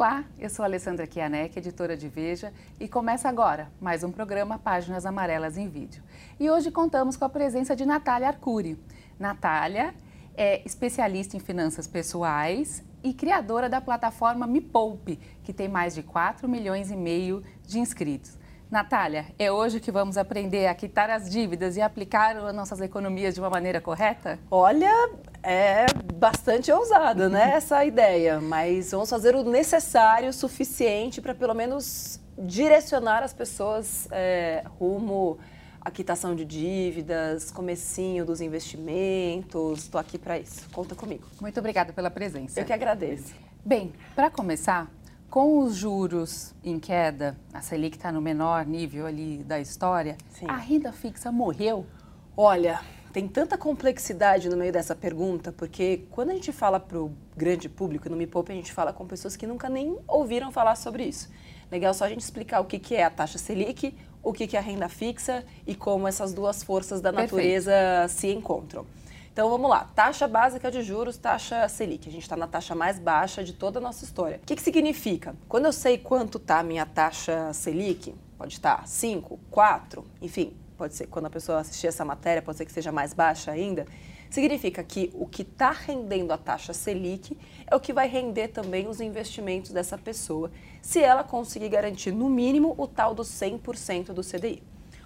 Olá, eu sou Alessandra Kianek, editora de Veja, e começa agora mais um programa Páginas Amarelas em Vídeo. E hoje contamos com a presença de Natália Arcuri. Natália é especialista em finanças pessoais e criadora da plataforma Me Poupe, que tem mais de 4 milhões e meio de inscritos. Natália, é hoje que vamos aprender a quitar as dívidas e aplicar as nossas economias de uma maneira correta? Olha, é bastante ousada, né, essa ideia, mas vamos fazer o necessário, o suficiente para pelo menos direcionar as pessoas é, rumo à quitação de dívidas, comecinho dos investimentos. Estou aqui para isso. Conta comigo. Muito obrigada pela presença. Eu que agradeço. Bem, para começar, com os juros em queda, a Selic está no menor nível ali da história, Sim. a renda fixa morreu? Olha, tem tanta complexidade no meio dessa pergunta, porque quando a gente fala para o grande público, no Me Poupe, a gente fala com pessoas que nunca nem ouviram falar sobre isso. Legal só a gente explicar o que, que é a taxa Selic, o que, que é a renda fixa e como essas duas forças da natureza Perfeito. se encontram. Então vamos lá, taxa básica de juros, taxa Selic. A gente está na taxa mais baixa de toda a nossa história. O que, que significa? Quando eu sei quanto está a minha taxa Selic, pode estar 5, 4, enfim, pode ser quando a pessoa assistir essa matéria, pode ser que seja mais baixa ainda. Significa que o que está rendendo a taxa Selic é o que vai render também os investimentos dessa pessoa, se ela conseguir garantir no mínimo o tal do 100% do CDI.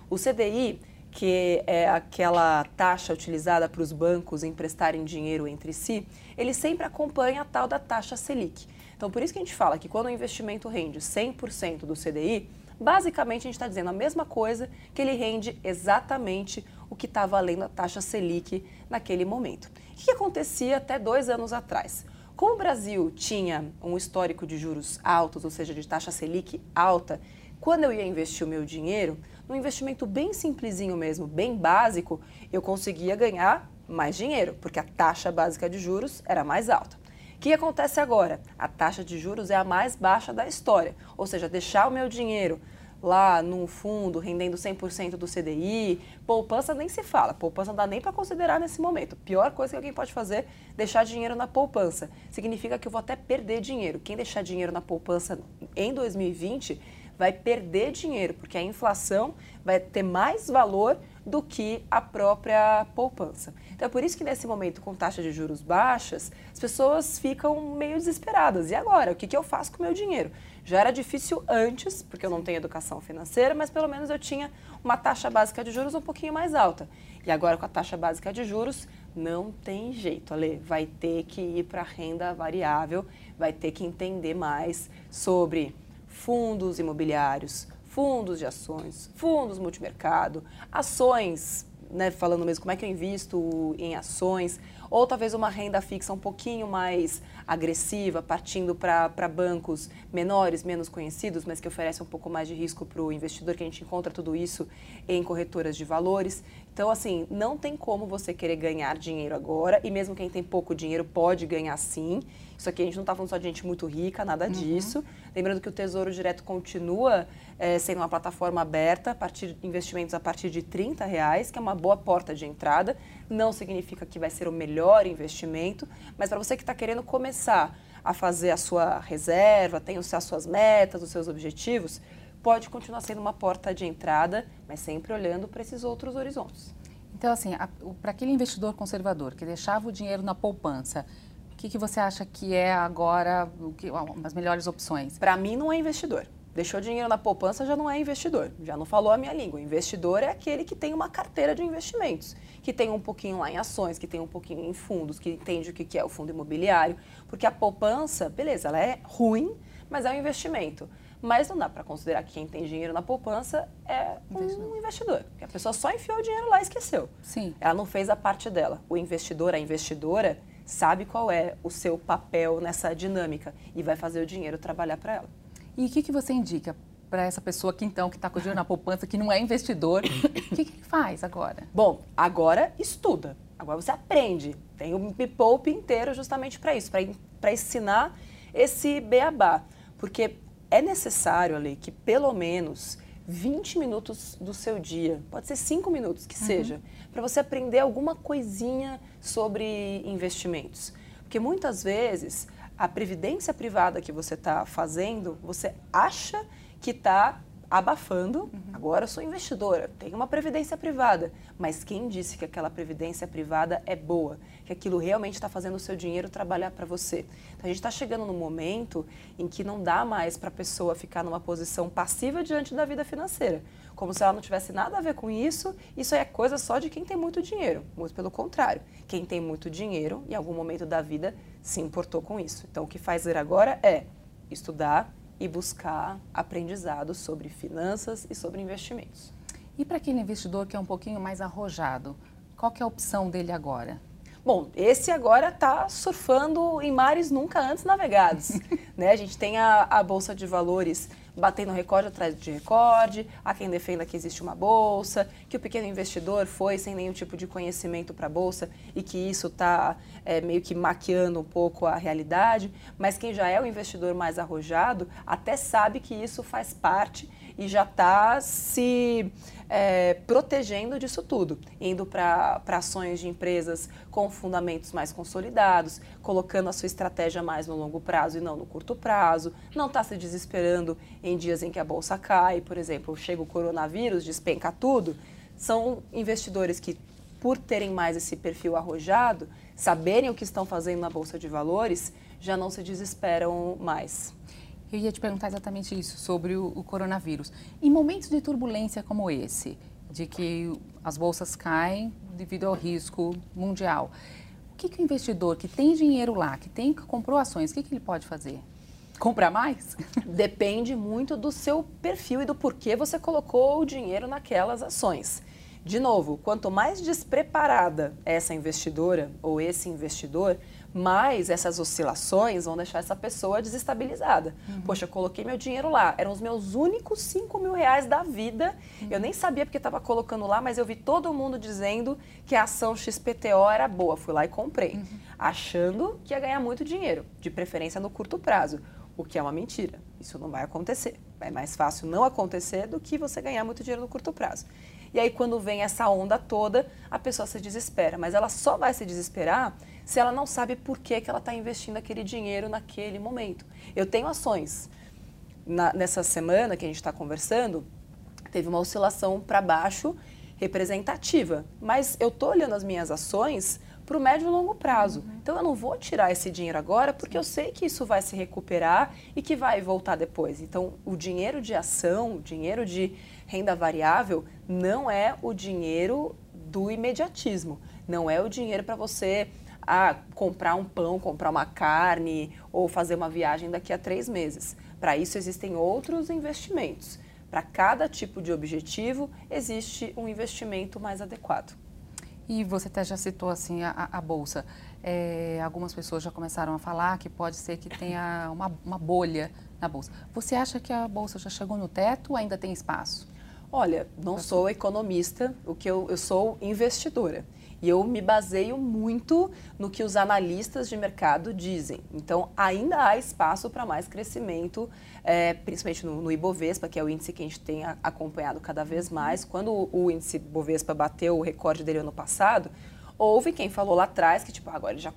O CDI que é aquela taxa utilizada para os bancos emprestarem dinheiro entre si, ele sempre acompanha a tal da taxa Selic. Então, por isso que a gente fala que quando o investimento rende 100% do CDI, basicamente a gente está dizendo a mesma coisa que ele rende exatamente o que está valendo a taxa Selic naquele momento. O que acontecia até dois anos atrás? Como o Brasil tinha um histórico de juros altos, ou seja, de taxa Selic alta, quando eu ia investir o meu dinheiro, num investimento bem simplesinho mesmo, bem básico, eu conseguia ganhar mais dinheiro, porque a taxa básica de juros era mais alta. O que acontece agora? A taxa de juros é a mais baixa da história, ou seja, deixar o meu dinheiro lá num fundo rendendo 100% do CDI, poupança nem se fala, poupança não dá nem para considerar nesse momento. Pior coisa que alguém pode fazer, deixar dinheiro na poupança. Significa que eu vou até perder dinheiro. Quem deixar dinheiro na poupança em 2020 vai perder dinheiro, porque a inflação vai ter mais valor do que a própria poupança. Então é por isso que nesse momento, com taxa de juros baixas, as pessoas ficam meio desesperadas. E agora? O que, que eu faço com o meu dinheiro? Já era difícil antes, porque eu não tenho educação financeira, mas pelo menos eu tinha uma taxa básica de juros um pouquinho mais alta. E agora com a taxa básica de juros, não tem jeito, Ale. Vai ter que ir para a renda variável, vai ter que entender mais sobre fundos imobiliários, fundos de ações, fundos multimercado, ações, né, falando mesmo como é que eu invisto em ações, ou talvez uma renda fixa um pouquinho mais agressiva, partindo para bancos menores, menos conhecidos, mas que oferecem um pouco mais de risco para o investidor, que a gente encontra tudo isso em corretoras de valores. Então, assim, não tem como você querer ganhar dinheiro agora, e mesmo quem tem pouco dinheiro pode ganhar sim. Isso aqui a gente não está falando só de gente muito rica, nada uhum. disso. Lembrando que o Tesouro Direto continua é, sendo uma plataforma aberta, a partir investimentos a partir de 30 reais, que é uma boa porta de entrada. Não significa que vai ser o melhor investimento, mas para você que está querendo começar a fazer a sua reserva, tem as suas metas, os seus objetivos, pode continuar sendo uma porta de entrada, mas sempre olhando para esses outros horizontes. Então, assim, para aquele investidor conservador que deixava o dinheiro na poupança, o que, que você acha que é agora o que, as melhores opções? Para mim, não é investidor. Deixou dinheiro na poupança já não é investidor, já não falou a minha língua. Investidor é aquele que tem uma carteira de investimentos, que tem um pouquinho lá em ações, que tem um pouquinho em fundos, que entende o que é o fundo imobiliário. Porque a poupança, beleza, ela é ruim, mas é um investimento. Mas não dá para considerar que quem tem dinheiro na poupança é um investidor. Porque a pessoa só enfiou o dinheiro lá e esqueceu. Sim. Ela não fez a parte dela. O investidor, a investidora, sabe qual é o seu papel nessa dinâmica e vai fazer o dinheiro trabalhar para ela. E o que, que você indica para essa pessoa que então que está com o dinheiro na poupança, que não é investidor, o que, que ele faz agora? Bom, agora estuda. Agora você aprende. Tem o Me Poupe inteiro justamente para isso, para ensinar esse beabá. Porque é necessário, Ali, que pelo menos 20 minutos do seu dia, pode ser 5 minutos que uhum. seja, para você aprender alguma coisinha sobre investimentos. Porque muitas vezes a previdência privada que você está fazendo, você acha que está abafando. Uhum. Agora eu sou investidora, tenho uma previdência privada. Mas quem disse que aquela previdência privada é boa? Que aquilo realmente está fazendo o seu dinheiro trabalhar para você? Então a gente está chegando num momento em que não dá mais para a pessoa ficar numa posição passiva diante da vida financeira. Como se ela não tivesse nada a ver com isso, isso é coisa só de quem tem muito dinheiro. Muito pelo contrário. Quem tem muito dinheiro, em algum momento da vida, se importou com isso. Então o que fazer agora é estudar, e buscar aprendizado sobre finanças e sobre investimentos. E para aquele investidor que é um pouquinho mais arrojado, qual que é a opção dele agora? Bom, esse agora está surfando em mares nunca antes navegados. né? A gente tem a, a Bolsa de Valores batendo recorde atrás de recorde, há quem defenda que existe uma bolsa, que o pequeno investidor foi sem nenhum tipo de conhecimento para a bolsa e que isso está é, meio que maquiando um pouco a realidade, mas quem já é o investidor mais arrojado até sabe que isso faz parte e já está se é, protegendo disso tudo, indo para ações de empresas com fundamentos mais consolidados, colocando a sua estratégia mais no longo prazo e não no curto prazo, não está se desesperando em dias em que a bolsa cai, por exemplo, chega o coronavírus, despenca tudo. São investidores que, por terem mais esse perfil arrojado, saberem o que estão fazendo na bolsa de valores, já não se desesperam mais. Eu ia te perguntar exatamente isso, sobre o, o coronavírus. Em momentos de turbulência como esse, de que as bolsas caem devido ao risco mundial, o que, que o investidor que tem dinheiro lá, que tem que comprou ações, o que, que ele pode fazer? Comprar mais? Depende muito do seu perfil e do porquê você colocou o dinheiro naquelas ações. De novo, quanto mais despreparada essa investidora ou esse investidor, mais essas oscilações vão deixar essa pessoa desestabilizada. Uhum. Poxa, eu coloquei meu dinheiro lá, eram os meus únicos 5 mil reais da vida. Uhum. Eu nem sabia porque estava colocando lá, mas eu vi todo mundo dizendo que a ação XPTO era boa. Fui lá e comprei, uhum. achando que ia ganhar muito dinheiro, de preferência no curto prazo, o que é uma mentira. Isso não vai acontecer. É mais fácil não acontecer do que você ganhar muito dinheiro no curto prazo. E aí, quando vem essa onda toda, a pessoa se desespera. Mas ela só vai se desesperar se ela não sabe por que, que ela está investindo aquele dinheiro naquele momento. Eu tenho ações. Na, nessa semana que a gente está conversando, teve uma oscilação para baixo representativa. Mas eu estou olhando as minhas ações para o médio e longo prazo. Uhum. Então eu não vou tirar esse dinheiro agora porque eu sei que isso vai se recuperar e que vai voltar depois. Então o dinheiro de ação, o dinheiro de renda variável não é o dinheiro do imediatismo. Não é o dinheiro para você a comprar um pão, comprar uma carne ou fazer uma viagem daqui a três meses. Para isso existem outros investimentos. Para cada tipo de objetivo existe um investimento mais adequado. E você até já citou assim a, a bolsa. É, algumas pessoas já começaram a falar que pode ser que tenha uma, uma bolha na bolsa. Você acha que a bolsa já chegou no teto ou ainda tem espaço? Olha, não sou economista, o que eu, eu sou investidora. E eu me baseio muito no que os analistas de mercado dizem. Então, ainda há espaço para mais crescimento, é, principalmente no, no, Ibovespa, que é o índice que a gente tem acompanhado cada vez mais. Quando o, o índice Ibovespa bateu o recorde dele ano passado, houve quem falou lá atrás que, tipo, agora ele já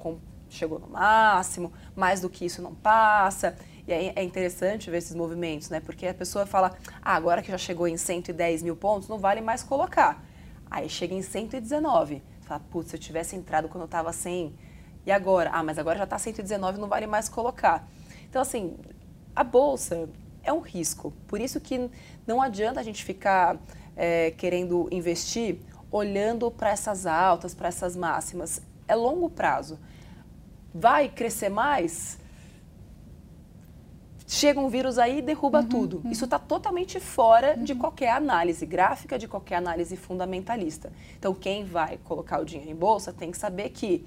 chegou no máximo, mais do que isso não passa. E aí é interessante ver esses movimentos, né? Porque a pessoa fala, ah, agora que já chegou em 110 mil pontos, não vale mais colocar. Aí chega em 119 Fala, putz, se eu tivesse entrado quando eu estava 100, e agora? Ah, mas agora já está 119, não vale mais colocar. Então, assim, a bolsa é um risco. Por isso que não adianta a gente ficar é, querendo investir olhando para essas altas, para essas máximas. É longo prazo. Vai crescer mais? Chega um vírus aí e derruba uhum, tudo. Uhum. Isso está totalmente fora uhum. de qualquer análise gráfica, de qualquer análise fundamentalista. Então, quem vai colocar o dinheiro em bolsa tem que saber que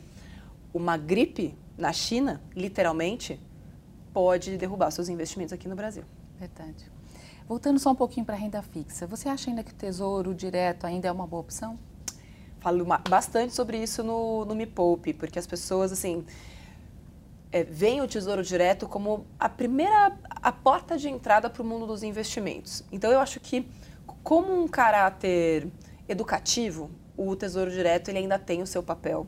uma gripe na China, literalmente, pode derrubar seus investimentos aqui no Brasil. Verdade. Voltando só um pouquinho para a renda fixa, você acha ainda que o tesouro direto ainda é uma boa opção? Falo bastante sobre isso no, no Me Poupe, porque as pessoas, assim, é, veem o Tesouro Direto como a primeira a porta de entrada para o mundo dos investimentos. Então eu acho que como um caráter educativo, o Tesouro Direto ele ainda tem o seu papel.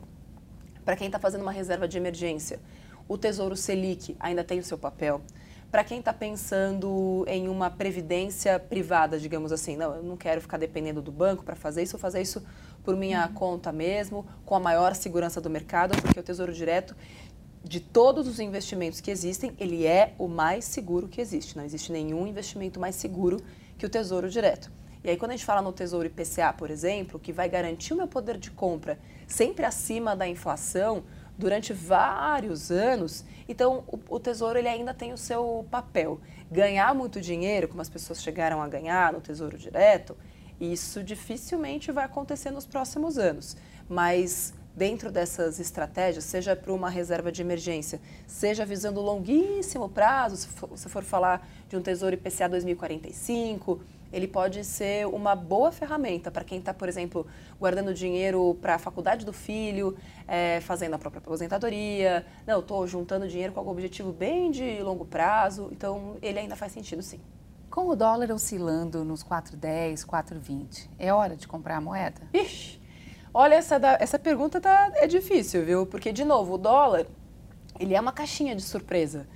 Para quem está fazendo uma reserva de emergência, o Tesouro Selic ainda tem o seu papel. Para quem está pensando em uma previdência privada, digamos assim, não, eu não quero ficar dependendo do banco para fazer isso, vou fazer isso por minha uhum. conta mesmo, com a maior segurança do mercado, porque o Tesouro Direto, de todos os investimentos que existem, ele é o mais seguro que existe. Não existe nenhum investimento mais seguro que o Tesouro Direto. E aí, quando a gente fala no Tesouro IPCA, por exemplo, que vai garantir o meu poder de compra sempre acima da inflação durante vários anos, então o, o Tesouro ele ainda tem o seu papel. Ganhar muito dinheiro, como as pessoas chegaram a ganhar no Tesouro Direto, isso dificilmente vai acontecer nos próximos anos. Mas dentro dessas estratégias, seja para uma reserva de emergência, seja visando longuíssimo prazo, se for, se for falar de um Tesouro IPCA 2045, ele pode ser uma boa ferramenta para quem está, por exemplo, guardando dinheiro para a faculdade do filho, é, fazendo a própria aposentadoria. Não, estou juntando dinheiro com algum objetivo bem de longo prazo, então ele ainda faz sentido sim. Com o dólar oscilando nos 4,10, 4,20, é hora de comprar a moeda? Ixi, olha, essa, da, essa pergunta tá, é difícil, viu? Porque, de novo, o dólar, ele é uma caixinha de surpresa.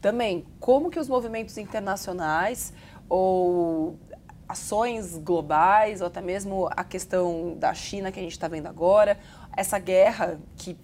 Também, como que os movimentos internacionais ou ações globais, ou até mesmo a questão da China que a gente está vendo agora, essa guerra que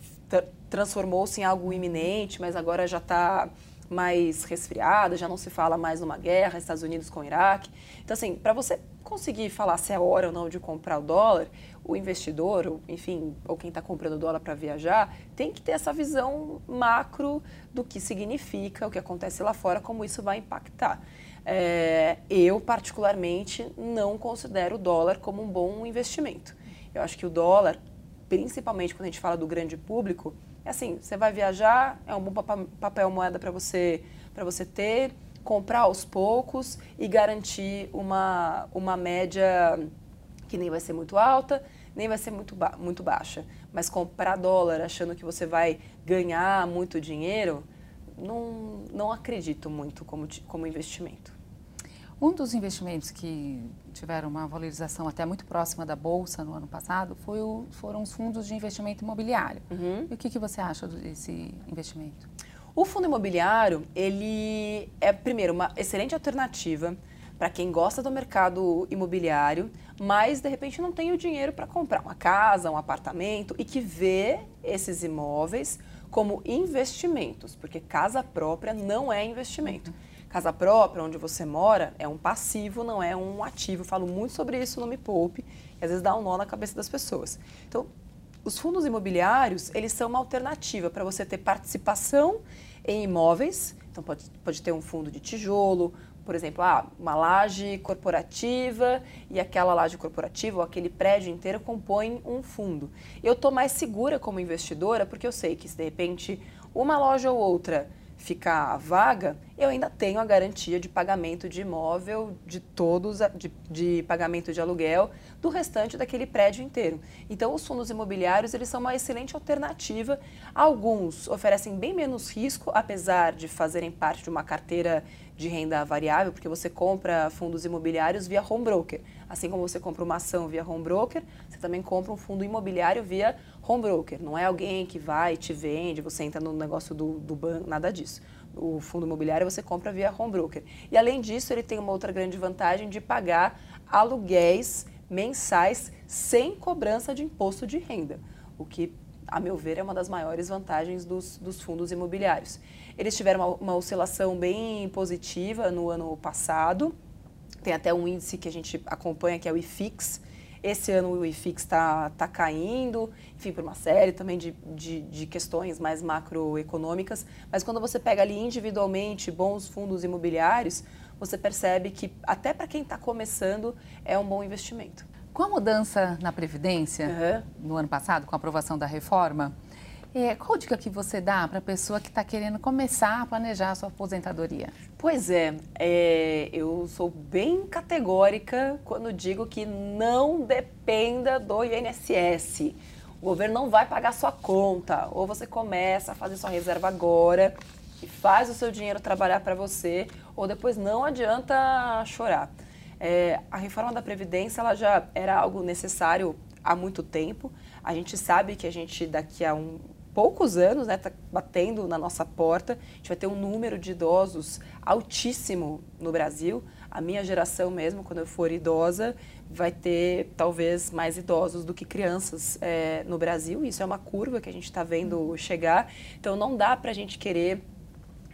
transformou-se em algo iminente, mas agora já está mais resfriada, já não se fala mais numa guerra, Estados Unidos com o Iraque. Então, assim, para você conseguir falar se é hora ou não de comprar o dólar, o investidor, ou, enfim, ou quem está comprando dólar para viajar, tem que ter essa visão macro do que significa, o que acontece lá fora, como isso vai impactar. É, eu, particularmente, não considero o dólar como um bom investimento. Eu acho que o dólar, principalmente quando a gente fala do grande público, é assim, você vai viajar, é um bom papel moeda para você, você ter, comprar aos poucos e garantir uma, uma média que nem vai ser muito alta, nem vai ser muito, ba muito baixa. Mas comprar dólar achando que você vai ganhar muito dinheiro, não, não acredito muito como, como investimento. Um dos investimentos que tiveram uma valorização até muito próxima da Bolsa no ano passado foi o, foram os fundos de investimento imobiliário. Uhum. E o que, que você acha desse investimento? O fundo imobiliário, ele é, primeiro, uma excelente alternativa para quem gosta do mercado imobiliário, mas de repente não tem o dinheiro para comprar uma casa, um apartamento e que vê esses imóveis como investimentos, porque casa própria não é investimento. Uhum. Casa própria, onde você mora, é um passivo, não é um ativo. Eu falo muito sobre isso no Me Poupe, e às vezes dá um nó na cabeça das pessoas. Então, os fundos imobiliários, eles são uma alternativa para você ter participação em imóveis. Então, pode, pode ter um fundo de tijolo, por exemplo, ah, uma laje corporativa e aquela laje corporativa ou aquele prédio inteiro compõem um fundo. Eu estou mais segura como investidora porque eu sei que se de repente uma loja ou outra ficar vaga, eu ainda tenho a garantia de pagamento de imóvel, de todos, de, de, pagamento de aluguel, do restante daquele prédio inteiro. Então, os fundos imobiliários, eles são uma excelente alternativa. Alguns oferecem bem menos risco, apesar de fazerem parte de uma carteira de renda variável, porque você compra fundos imobiliários via home broker. Assim como você compra uma ação via home broker, você também compra um fundo imobiliário via home broker. Não é alguém que vai te vende, você entra no negócio do, do banco, nada disso. O fundo imobiliário você compra via home broker. E além disso, ele tem uma outra grande vantagem de pagar aluguéis mensais sem cobrança de imposto de renda, o que a meu ver, é uma das maiores vantagens dos, dos fundos imobiliários. Eles tiveram uma, uma, oscilação bem positiva no ano passado. Tem até um índice que a gente acompanha, que é o IFIX. Esse ano o IFIX está tá caindo, enfim, por uma série também de, de, de, questões mais macroeconômicas. Mas quando você pega ali individualmente bons fundos imobiliários, você percebe que até para quem está começando é um bom investimento. Com a mudança na Previdência, uhum. no ano passado, com a aprovação da reforma, é, qual dica que você dá para a pessoa que está querendo começar a planejar a sua aposentadoria? Pois é, é, eu sou bem categórica quando digo que não dependa do INSS. O governo não vai pagar sua conta. Ou você começa a fazer sua reserva agora e faz o seu dinheiro trabalhar para você, ou depois não adianta chorar. É, a reforma da Previdência ela já era algo necessário há muito tempo. A gente sabe que a gente, daqui a um poucos anos, né, tá batendo na nossa porta. A gente vai ter um número de idosos altíssimo no Brasil. A minha geração mesmo, quando eu for idosa, vai ter talvez mais idosos do que crianças é, no Brasil. Isso é uma curva que a gente está vendo chegar. Então não dá para a gente querer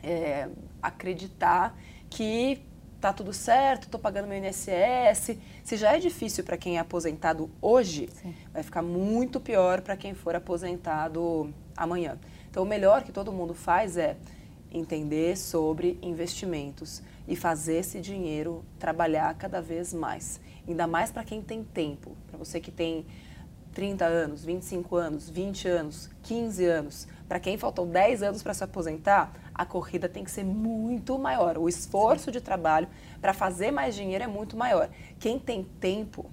é, acreditar que tá tudo certo, estou pagando meu INSS. Se já é difícil para quem é aposentado hoje, Sim. vai ficar muito pior para quem for aposentado amanhã. Então, o melhor que todo mundo faz é entender sobre investimentos e fazer esse dinheiro trabalhar cada vez mais. Ainda mais para quem tem tempo, para você que tem 30 anos, 25 anos, 20 anos, 15 anos. Para quem faltam 10 anos para se aposentar, a corrida tem que ser muito maior. O esforço Sim. de trabalho para fazer mais dinheiro é muito maior. Quem tem tempo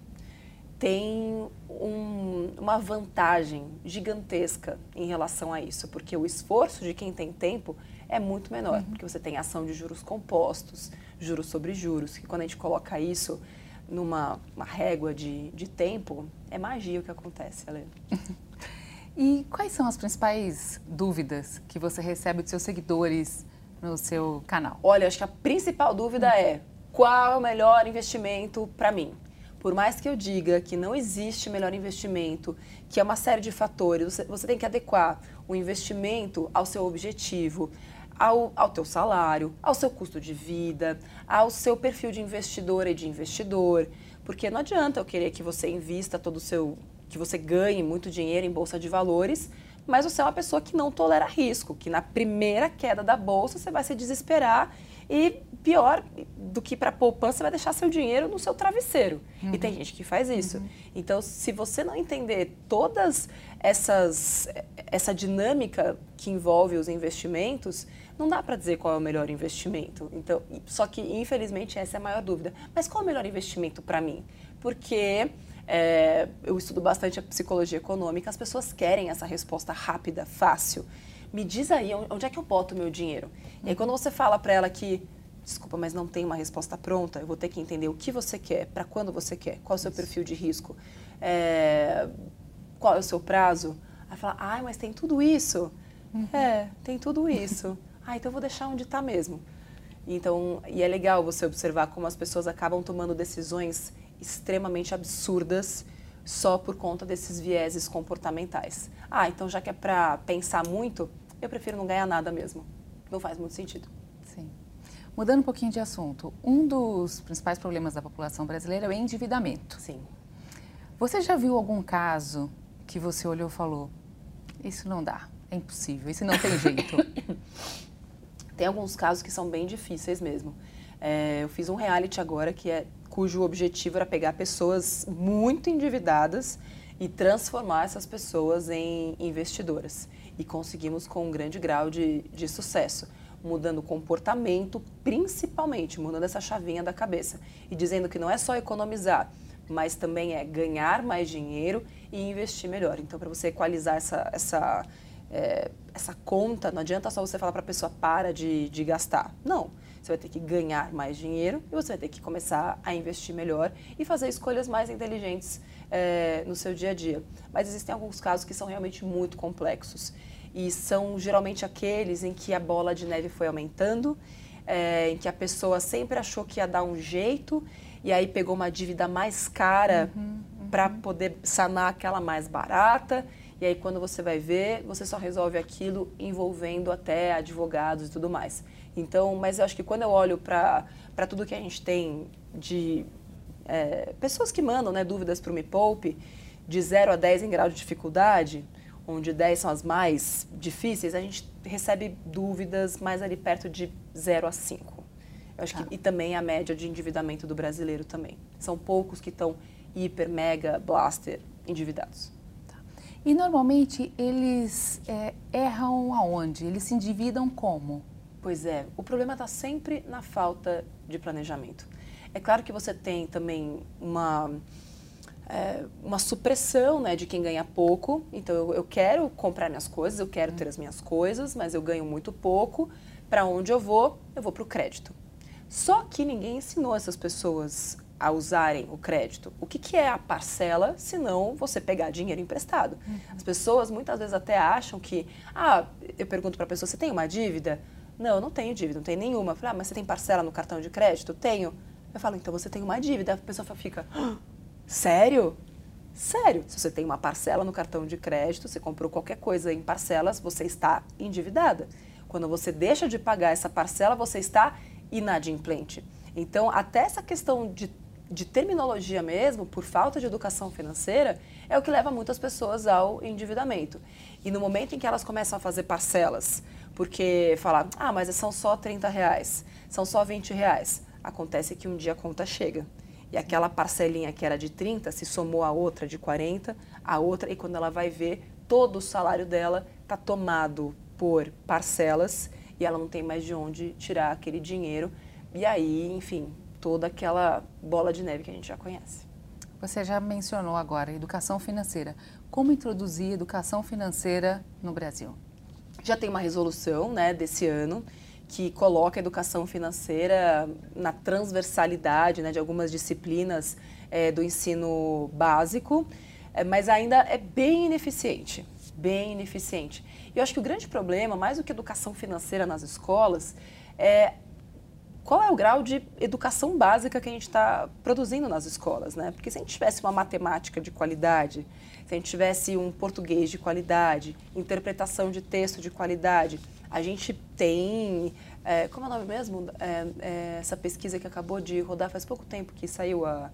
tem um, uma vantagem gigantesca em relação a isso, porque o esforço de quem tem tempo é muito menor, uhum. porque você tem ação de juros compostos, juros sobre juros, que quando a gente coloca isso numa régua de, de tempo, é magia o que acontece, Helena. e quais são as principais dúvidas que você recebe dos seus seguidores no seu canal? Olha, acho que a principal dúvida é qual é o melhor investimento para mim? Por mais que eu diga que não existe melhor investimento, que é uma série de fatores, você, você tem que adequar o investimento ao seu objetivo, ao, ao teu salário, ao seu custo de vida, ao seu perfil de investidor e de investidor. Porque não adianta eu querer que você invista todo o seu. que você ganhe muito dinheiro em bolsa de valores, mas você é uma pessoa que não tolera risco, que na primeira queda da bolsa você vai se desesperar e pior do que para poupança, você vai deixar seu dinheiro no seu travesseiro. Uhum. E tem gente que faz isso. Uhum. Então, se você não entender todas essas essa dinâmica que envolve os investimentos, não dá para dizer qual é o melhor investimento. Então, só que infelizmente essa é a maior dúvida. Mas qual é o melhor investimento para mim? Porque é, eu estudo bastante a psicologia econômica, as pessoas querem essa resposta rápida, fácil. Me diz aí onde é que eu boto o meu dinheiro. E aí quando você fala para ela que desculpa, mas não tem uma resposta pronta, eu vou ter que entender o que você quer, para quando você quer, qual é o seu perfil de risco, é, qual é o seu prazo. Aí fala, ai, mas tem tudo isso. Uhum. É, tem tudo isso. ah, então eu vou deixar onde está mesmo. Então, e é legal você observar como as pessoas acabam tomando decisões extremamente absurdas só por conta desses vieses comportamentais. Ah, então já que é para pensar muito, eu prefiro não ganhar nada mesmo. Não faz muito sentido. Sim. Mudando um pouquinho de assunto, um dos principais problemas da população brasileira é o endividamento. Sim. Você já viu algum caso que você olhou e falou: Isso não dá, é impossível, isso não tem jeito? Tem alguns casos que são bem difíceis mesmo. É, eu fiz um reality agora que é cujo objetivo era pegar pessoas muito endividadas e transformar essas pessoas em investidoras. E conseguimos com um grande grau de, de sucesso, mudando o comportamento, principalmente mudando essa chavinha da cabeça e dizendo que não é só economizar, mas também é ganhar mais dinheiro e investir melhor. Então, para você equalizar essa, essa é, essa conta, não adianta só você falar para a pessoa para de, de gastar. Não. Você vai ter que ganhar mais dinheiro e você vai ter que começar a investir melhor e fazer escolhas mais inteligentes é, no seu dia a dia. Mas existem alguns casos que são realmente muito complexos e são geralmente aqueles em que a bola de neve foi aumentando, é, em que a pessoa sempre achou que ia dar um jeito e aí pegou uma dívida mais cara uhum, uhum. para poder sanar aquela mais barata e aí, quando você vai ver, você só resolve aquilo envolvendo até advogados e tudo mais. Então, mas eu acho que quando eu olho para tudo que a gente tem de é, pessoas que mandam né, dúvidas para o Me Poupe, de 0 a 10 em grau de dificuldade, onde 10 são as mais difíceis, a gente recebe dúvidas mais ali perto de 0 a 5. Eu acho que, ah. e também a média de endividamento do brasileiro também. São poucos que estão hiper, mega, blaster endividados. E normalmente eles é, erram aonde? Eles se endividam como? Pois é, o problema está sempre na falta de planejamento. É claro que você tem também uma, é, uma supressão né, de quem ganha pouco. Então eu, eu quero comprar minhas coisas, eu quero ter as minhas coisas, mas eu ganho muito pouco. Para onde eu vou? Eu vou para o crédito. Só que ninguém ensinou essas pessoas a usarem o crédito. O que, que é a parcela, se não você pegar dinheiro emprestado? Uhum. As pessoas muitas vezes até acham que, ah, eu pergunto para a pessoa, você tem uma dívida? Não, eu não tenho dívida, não tenho nenhuma. Eu falo, ah, mas você tem parcela no cartão de crédito? Tenho. Eu falo, então você tem uma dívida. A pessoa fica, ah, sério? Sério? Se você tem uma parcela no cartão de crédito, você comprou qualquer coisa em parcelas, você está endividada. Quando você deixa de pagar essa parcela, você está inadimplente. Então, até essa questão de de terminologia mesmo, por falta de educação financeira, é o que leva muitas pessoas ao endividamento. E no momento em que elas começam a fazer parcelas, porque falar, ah, mas são só 30 reais, são só 20 reais, acontece que um dia a conta chega. E aquela parcelinha que era de 30 se somou a outra de 40, a outra, e quando ela vai ver, todo o salário dela está tomado por parcelas e ela não tem mais de onde tirar aquele dinheiro. E aí, enfim, toda aquela bola de neve que a gente já conhece. Você já mencionou agora educação financeira. Como introduzir educação financeira no Brasil? Já tem uma resolução né, desse ano que coloca a educação financeira na transversalidade né, de algumas disciplinas é, do ensino básico, é, mas ainda é bem ineficiente, bem ineficiente. E eu acho que o grande problema, mais do que educação financeira nas escolas, é qual é o grau de educação básica que a gente está produzindo nas escolas, né? Porque se a gente tivesse uma matemática de qualidade, se a gente tivesse um português de qualidade, interpretação de texto de qualidade, a gente tem, é, como é o nome mesmo? É, é, essa pesquisa que acabou de rodar faz pouco tempo que saiu a,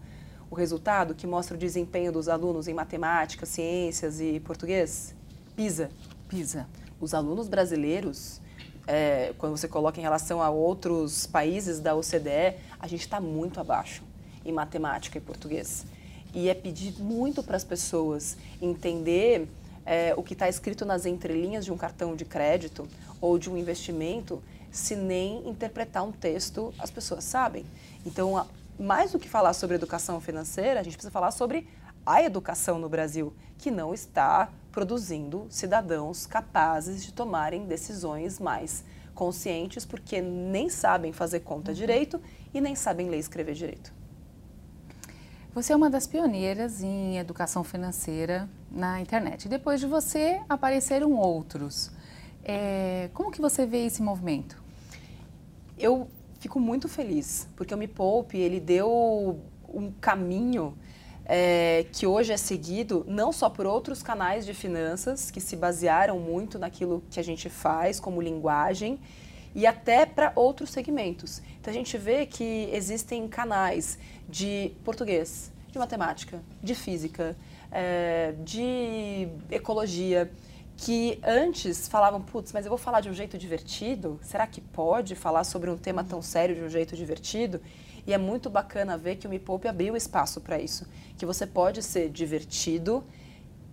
o resultado, que mostra o desempenho dos alunos em matemática, ciências e português? PISA. PISA. Os alunos brasileiros é, quando você coloca em relação a outros países da OCDE, a gente está muito abaixo em matemática e português. E é pedir muito para as pessoas entender é, o que está escrito nas entrelinhas de um cartão de crédito ou de um investimento, se nem interpretar um texto as pessoas sabem. Então, mais do que falar sobre educação financeira, a gente precisa falar sobre a educação no Brasil, que não está produzindo cidadãos capazes de tomarem decisões mais conscientes, porque nem sabem fazer conta uhum. direito e nem sabem ler e escrever direito. Você é uma das pioneiras em educação financeira na internet. Depois de você, apareceram outros. É, como que você vê esse movimento? Eu fico muito feliz, porque o Me Poupe, ele deu um caminho é, que hoje é seguido não só por outros canais de finanças que se basearam muito naquilo que a gente faz como linguagem e até para outros segmentos. Então a gente vê que existem canais de português, de matemática, de física, é, de ecologia, que antes falavam, putz, mas eu vou falar de um jeito divertido? Será que pode falar sobre um tema tão sério de um jeito divertido? E é muito bacana ver que o Me Poupe abriu espaço para isso. Que você pode ser divertido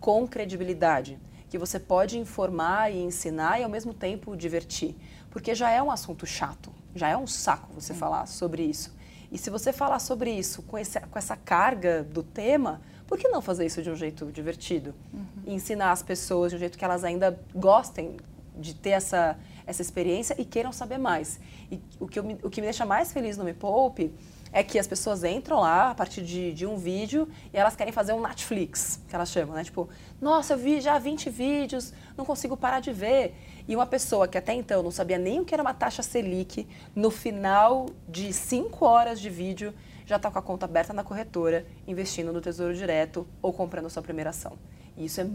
com credibilidade. Que você pode informar e ensinar e ao mesmo tempo divertir. Porque já é um assunto chato, já é um saco você Sim. falar sobre isso. E se você falar sobre isso com, esse, com essa carga do tema, por que não fazer isso de um jeito divertido? Uhum. E ensinar as pessoas de um jeito que elas ainda gostem de ter essa, essa experiência e queiram saber mais. E o que, eu, o que me deixa mais feliz no Me Poupe é que as pessoas entram lá a partir de, de, um vídeo e elas querem fazer um Netflix, que elas chamam, né? Tipo, nossa, eu vi já 20 vídeos, não consigo parar de ver. E uma pessoa que até então não sabia nem o que era uma taxa Selic, no final de 5 horas de vídeo, já está com a conta aberta na corretora, investindo no Tesouro Direto ou comprando sua primeira ação. E isso é,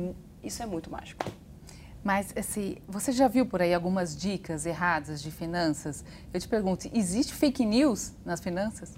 isso é muito mágico. Mas, assim, você já viu por aí algumas dicas erradas de finanças? Eu te pergunto, existe fake news nas finanças?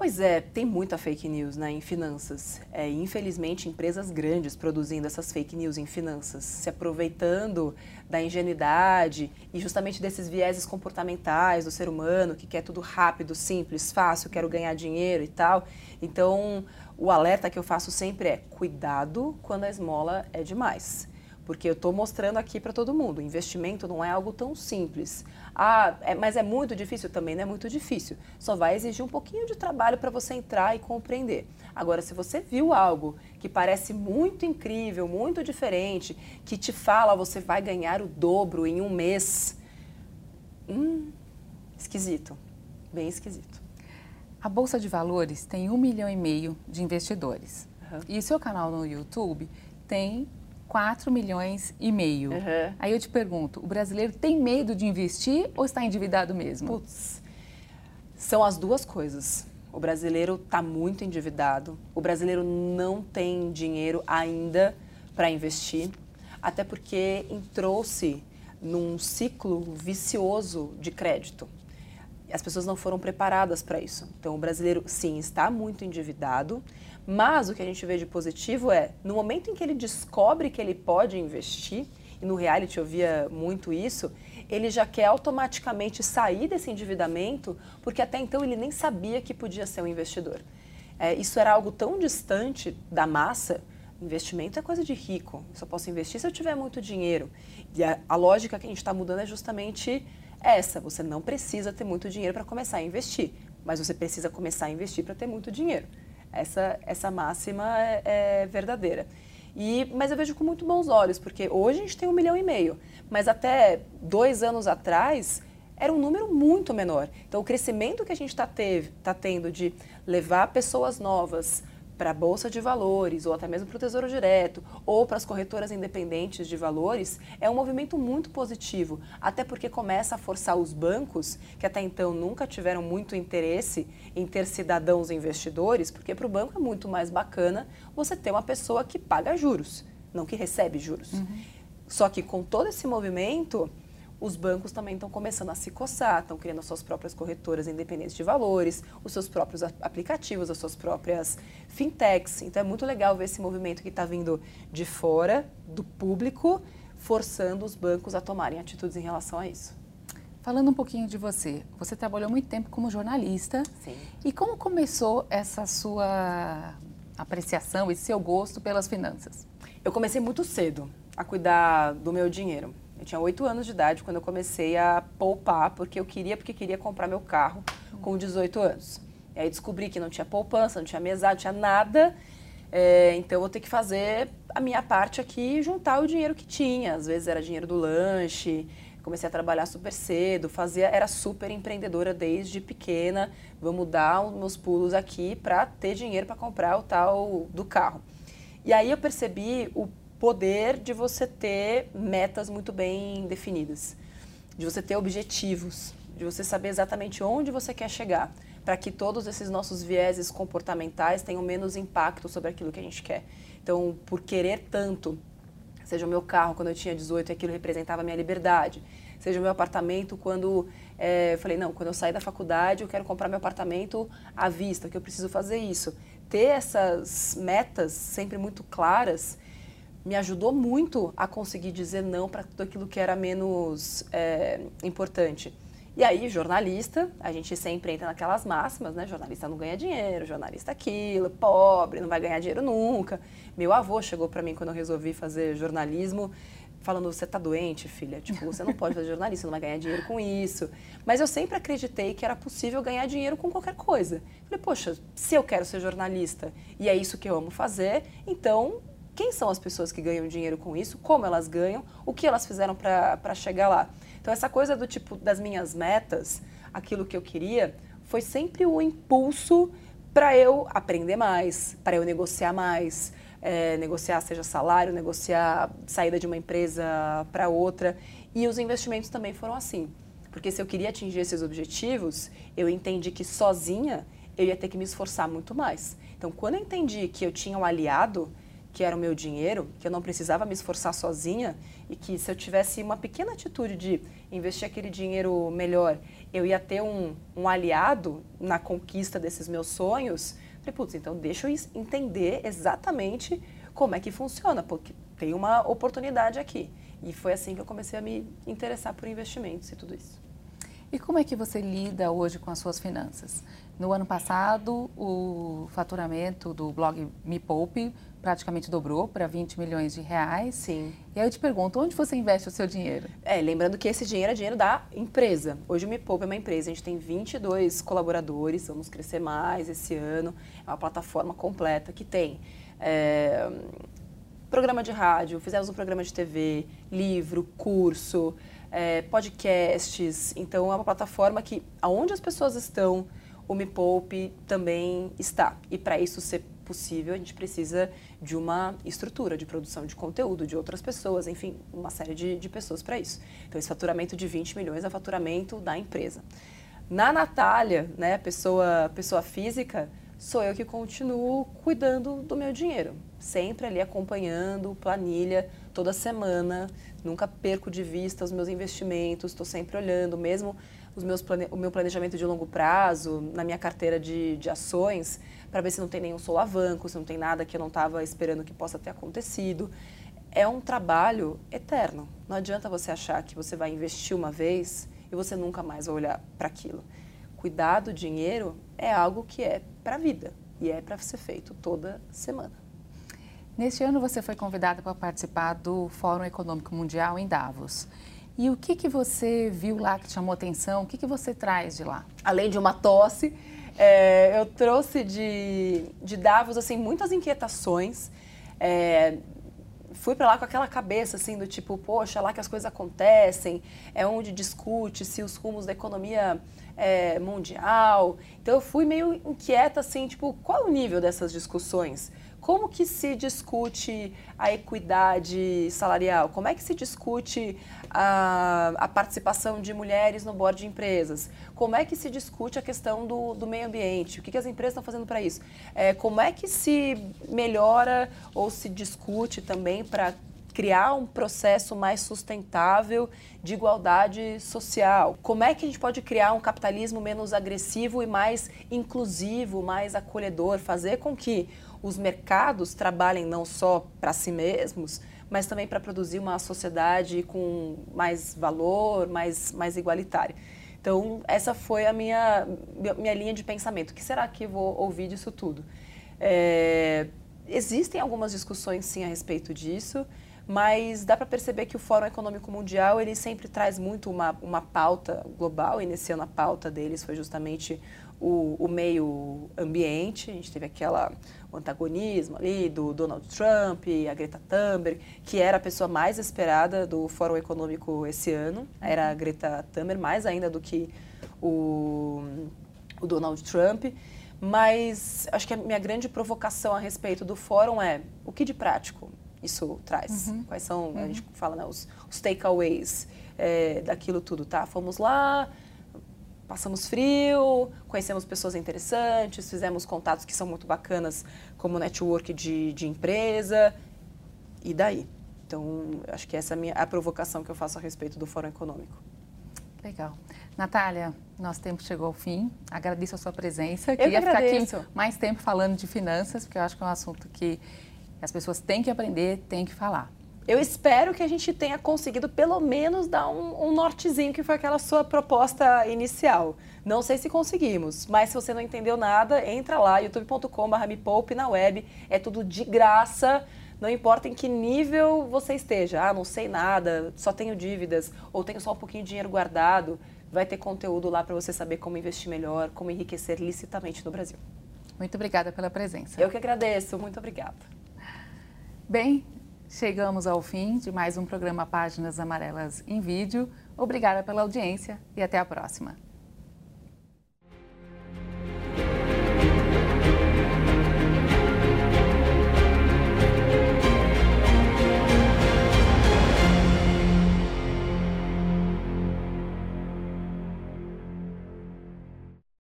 Pois é, tem muita fake news né, em finanças. É, infelizmente, empresas grandes produzindo essas fake news em finanças, se aproveitando da ingenuidade e justamente desses vieses comportamentais do ser humano, que quer tudo rápido, simples, fácil, quero ganhar dinheiro e tal. Então, o alerta que eu faço sempre é: cuidado quando a esmola é demais. Porque eu estou mostrando aqui para todo mundo, investimento não é algo tão simples. Ah, é, mas é muito difícil? Também não é muito difícil. Só vai exigir um pouquinho de trabalho para você entrar e compreender. Agora, se você viu algo que parece muito incrível, muito diferente, que te fala você vai ganhar o dobro em um mês, hum, esquisito, bem esquisito. A Bolsa de Valores tem um milhão e meio de investidores. Uhum. E o seu canal no YouTube tem 4 milhões e meio. Uhum. Aí eu te pergunto, o brasileiro tem medo de investir ou está endividado mesmo? Putz, são as duas coisas. O brasileiro está muito endividado. O brasileiro não tem dinheiro ainda para investir, até porque entrou-se num ciclo vicioso de crédito. As pessoas não foram preparadas para isso. Então, o brasileiro, sim, está muito endividado, mas o que a gente vê de positivo é, no momento em que ele descobre que ele pode investir, e no reality eu via muito isso, ele já quer automaticamente sair desse endividamento, porque até então ele nem sabia que podia ser um investidor. É, isso era algo tão distante da massa. Investimento é coisa de rico. Eu só posso investir se eu tiver muito dinheiro. E a, a lógica que a gente está mudando é justamente essa. Você não precisa ter muito dinheiro para começar a investir, mas você precisa começar a investir para ter muito dinheiro. Essa, essa máxima é, é verdadeira. E, mas eu vejo com muito bons olhos, porque hoje a gente tem um milhão e meio, mas até dois anos atrás era um número muito menor. Então, o crescimento que a gente está tá tendo de levar pessoas novas para a Bolsa de Valores, ou até mesmo para o Tesouro Direto, ou para as corretoras independentes de valores, é um movimento muito positivo, até porque começa a forçar os bancos, que até então nunca tiveram muito interesse em ter cidadãos investidores, porque para o banco é muito mais bacana você ter uma pessoa que paga juros, não que recebe juros. Uhum. Só que com todo esse movimento, os bancos também estão começando a se coçar, estão criando as suas próprias corretoras independentes de valores, os seus próprios aplicativos, as suas próprias fintechs. Então é muito legal ver esse movimento que está vindo de fora, do público, forçando os bancos a tomarem atitudes em relação a isso. Falando um pouquinho de você, você trabalhou muito tempo como jornalista. Sim. E como começou essa sua apreciação e seu gosto pelas finanças? Eu comecei muito cedo a cuidar do meu dinheiro. Eu tinha oito anos de idade quando eu comecei a poupar, porque eu queria, porque queria comprar meu carro com 18 anos. E aí descobri que não tinha poupança, não tinha mesada, não tinha nada. É, então eu vou ter que fazer a minha parte aqui e juntar o dinheiro que tinha. Às vezes era dinheiro do lanche. Comecei a trabalhar super cedo, fazia, era super empreendedora desde pequena. Vamos dar os meus pulos aqui para ter dinheiro para comprar o tal do carro. E aí eu percebi o poder de você ter metas muito bem definidas, de você ter objetivos, de você saber exatamente onde você quer chegar, para que todos esses nossos vieses comportamentais tenham menos impacto sobre aquilo que a gente quer. Então, por querer tanto, seja o meu carro quando eu tinha 18 e aquilo representava a minha liberdade, seja o meu apartamento quando é, eu falei, não, quando eu sair da faculdade eu quero comprar meu apartamento à vista, que eu preciso fazer isso. Ter essas metas sempre muito claras me ajudou muito a conseguir dizer não para tudo aquilo que era menos é, importante. E aí, jornalista, a gente sempre entra naquelas máximas, né? Jornalista não ganha dinheiro, jornalista aquilo, pobre, não vai ganhar dinheiro nunca. Meu avô chegou para mim quando eu resolvi fazer jornalismo, falando: você tá doente, filha? Tipo, você não pode fazer jornalismo, não vai ganhar dinheiro com isso. Mas eu sempre acreditei que era possível ganhar dinheiro com qualquer coisa. Falei, poxa, se eu quero ser jornalista e é isso que eu amo fazer, então quem são as pessoas que ganham dinheiro com isso, como elas ganham, o que elas fizeram para chegar lá. Então, essa coisa do tipo das minhas metas, aquilo que eu queria, foi sempre o impulso para eu aprender mais, para eu negociar mais, é, negociar seja salário, negociar saída de uma empresa para outra. E os investimentos também foram assim. Porque se eu queria atingir esses objetivos, eu entendi que sozinha eu ia ter que me esforçar muito mais. Então, quando eu entendi que eu tinha um aliado, que era o meu dinheiro, que eu não precisava me esforçar sozinha e que se eu tivesse uma pequena atitude de investir aquele dinheiro melhor, eu ia ter um, um aliado na conquista desses meus sonhos. Falei, putz, então deixa eu entender exatamente como é que funciona, porque tem uma oportunidade aqui. E foi assim que eu comecei a me interessar por investimentos e tudo isso. E como é que você lida hoje com as suas finanças? No ano passado, o faturamento do blog Me Poupe praticamente dobrou para 20 milhões de reais. Sim. E aí eu te pergunto, onde você investe o seu dinheiro? É, lembrando que esse dinheiro é dinheiro da empresa. Hoje o Me Poupe é uma empresa, a gente tem 22 colaboradores, vamos crescer mais esse ano. É uma plataforma completa que tem é, programa de rádio, fizemos um programa de TV, livro, curso, é, podcasts. Então é uma plataforma que, aonde as pessoas estão, o Me Poupe também está. E para isso ser possível, a gente precisa de uma estrutura de produção de conteúdo de outras pessoas, enfim, uma série de, de pessoas para isso. Então, esse faturamento de 20 milhões é o faturamento da empresa. Na Natália, né, pessoa, pessoa física, sou eu que continuo cuidando do meu dinheiro. Sempre ali acompanhando, planilha, toda semana. Nunca perco de vista os meus investimentos, estou sempre olhando, mesmo os meus plane... o meu planejamento de longo prazo, na minha carteira de, de ações, para ver se não tem nenhum solavanco, se não tem nada que eu não estava esperando que possa ter acontecido. É um trabalho eterno. Não adianta você achar que você vai investir uma vez e você nunca mais vai olhar para aquilo. Cuidar do dinheiro é algo que é para a vida e é para ser feito toda semana. Neste ano você foi convidada para participar do Fórum Econômico Mundial em Davos. E o que, que você viu lá que chamou atenção? O que, que você traz de lá? Além de uma tosse, é, eu trouxe de, de Davos assim, muitas inquietações. É, fui para lá com aquela cabeça assim do tipo, poxa, lá que as coisas acontecem, é onde discute se os rumos da economia é, mundial. Então eu fui meio inquieta assim, tipo, qual o nível dessas discussões? Como que se discute a equidade salarial? Como é que se discute a, a, participação de mulheres no board de empresas? Como é que se discute a questão do, do meio ambiente? O que, que as empresas estão fazendo para isso? É, como é que se melhora ou se discute também para criar um processo mais sustentável de igualdade social? Como é que a gente pode criar um capitalismo menos agressivo e mais inclusivo, mais acolhedor, fazer com que os mercados trabalhem não só para si mesmos, mas também para produzir uma sociedade com mais valor, mais, mais igualitária. Então, essa foi a minha, minha linha de pensamento. O que será que vou ouvir disso tudo? É, existem algumas discussões, sim, a respeito disso, mas dá para perceber que o Fórum Econômico Mundial ele sempre traz muito uma, uma pauta global, e nesse ano a pauta deles foi justamente o, o meio ambiente. A gente teve aquela o antagonismo ali do Donald Trump, a Greta Thunberg, que era a pessoa mais esperada do Fórum Econômico esse ano. Era a Greta Thunberg, mais ainda do que o, o Donald Trump. Mas acho que a minha grande provocação a respeito do fórum é o que de prático isso traz? Uhum. Quais são, uhum. a gente fala, né, os, os takeaways é, daquilo tudo, tá? Fomos lá, passamos frio, conhecemos pessoas interessantes, fizemos contatos que são muito bacanas, como network de, de empresa, e daí? Então, acho que essa é a, minha, a provocação que eu faço a respeito do Fórum Econômico. Legal. Natália, nosso tempo chegou ao fim. Agradeço a sua presença. Eu Queria ficar aqui mais tempo falando de finanças, porque eu acho que é um assunto que as pessoas têm que aprender, têm que falar. Eu espero que a gente tenha conseguido pelo menos dar um, um, nortezinho que foi aquela sua proposta inicial. Não sei se conseguimos, mas se você não entendeu nada, entra lá, youtube.com.br me poupe na web, é tudo de graça. Não importa em que nível você esteja, ah, não sei nada, só tenho dívidas, ou tenho só um pouquinho de dinheiro guardado, vai ter conteúdo lá para você saber como investir melhor, como enriquecer licitamente no Brasil. Muito obrigada pela presença. Eu que agradeço, muito obrigada. Bem, Chegamos ao fim de mais um programa Páginas Amarelas em Vídeo. Obrigada pela audiência e até a próxima.